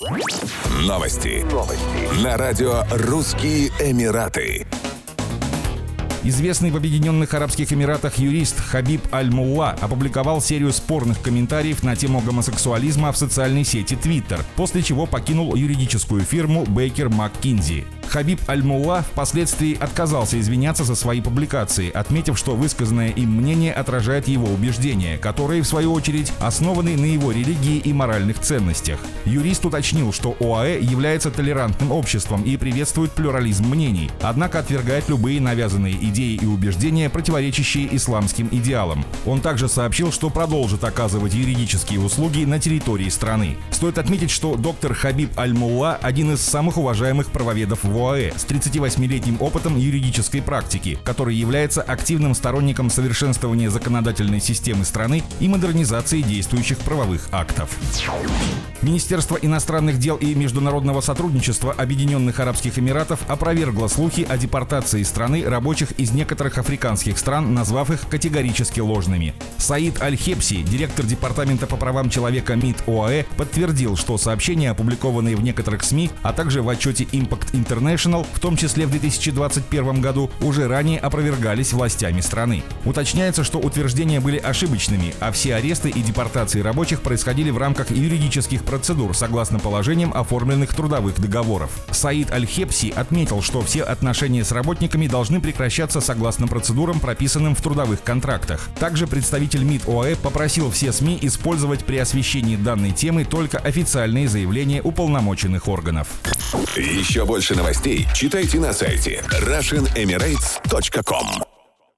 Новости. Новости. На радио «Русские Эмираты». Известный в Объединенных Арабских Эмиратах юрист Хабиб Аль-Мулла опубликовал серию спорных комментариев на тему гомосексуализма в социальной сети Twitter, после чего покинул юридическую фирму Бейкер МакКинзи. Хабиб Аль-Мулла впоследствии отказался извиняться за свои публикации, отметив, что высказанное им мнение отражает его убеждения, которые, в свою очередь, основаны на его религии и моральных ценностях. Юрист уточнил, что ОАЭ является толерантным обществом и приветствует плюрализм мнений, однако отвергает любые навязанные идеи и убеждения, противоречащие исламским идеалам. Он также сообщил, что продолжит оказывать юридические услуги на территории страны. Стоит отметить, что доктор Хабиб Аль-Мулла – один из самых уважаемых правоведов в ОАЭ с 38-летним опытом юридической практики, который является активным сторонником совершенствования законодательной системы страны и модернизации действующих правовых актов. Министерство иностранных дел и международного сотрудничества Объединенных Арабских Эмиратов опровергло слухи о депортации страны рабочих из некоторых африканских стран, назвав их категорически ложными. Саид Аль-Хепси, директор Департамента по правам человека МИД ОАЭ, подтвердил, что сообщения, опубликованные в некоторых СМИ, а также в отчете Impact International, International, в том числе в 2021 году, уже ранее опровергались властями страны. Уточняется, что утверждения были ошибочными, а все аресты и депортации рабочих происходили в рамках юридических процедур, согласно положениям оформленных трудовых договоров. Саид Аль-Хепси отметил, что все отношения с работниками должны прекращаться согласно процедурам, прописанным в трудовых контрактах. Также представитель МИД ОАЭ попросил все СМИ использовать при освещении данной темы только официальные заявления уполномоченных органов. Еще больше новостей читайте на сайте RussianEmirates.com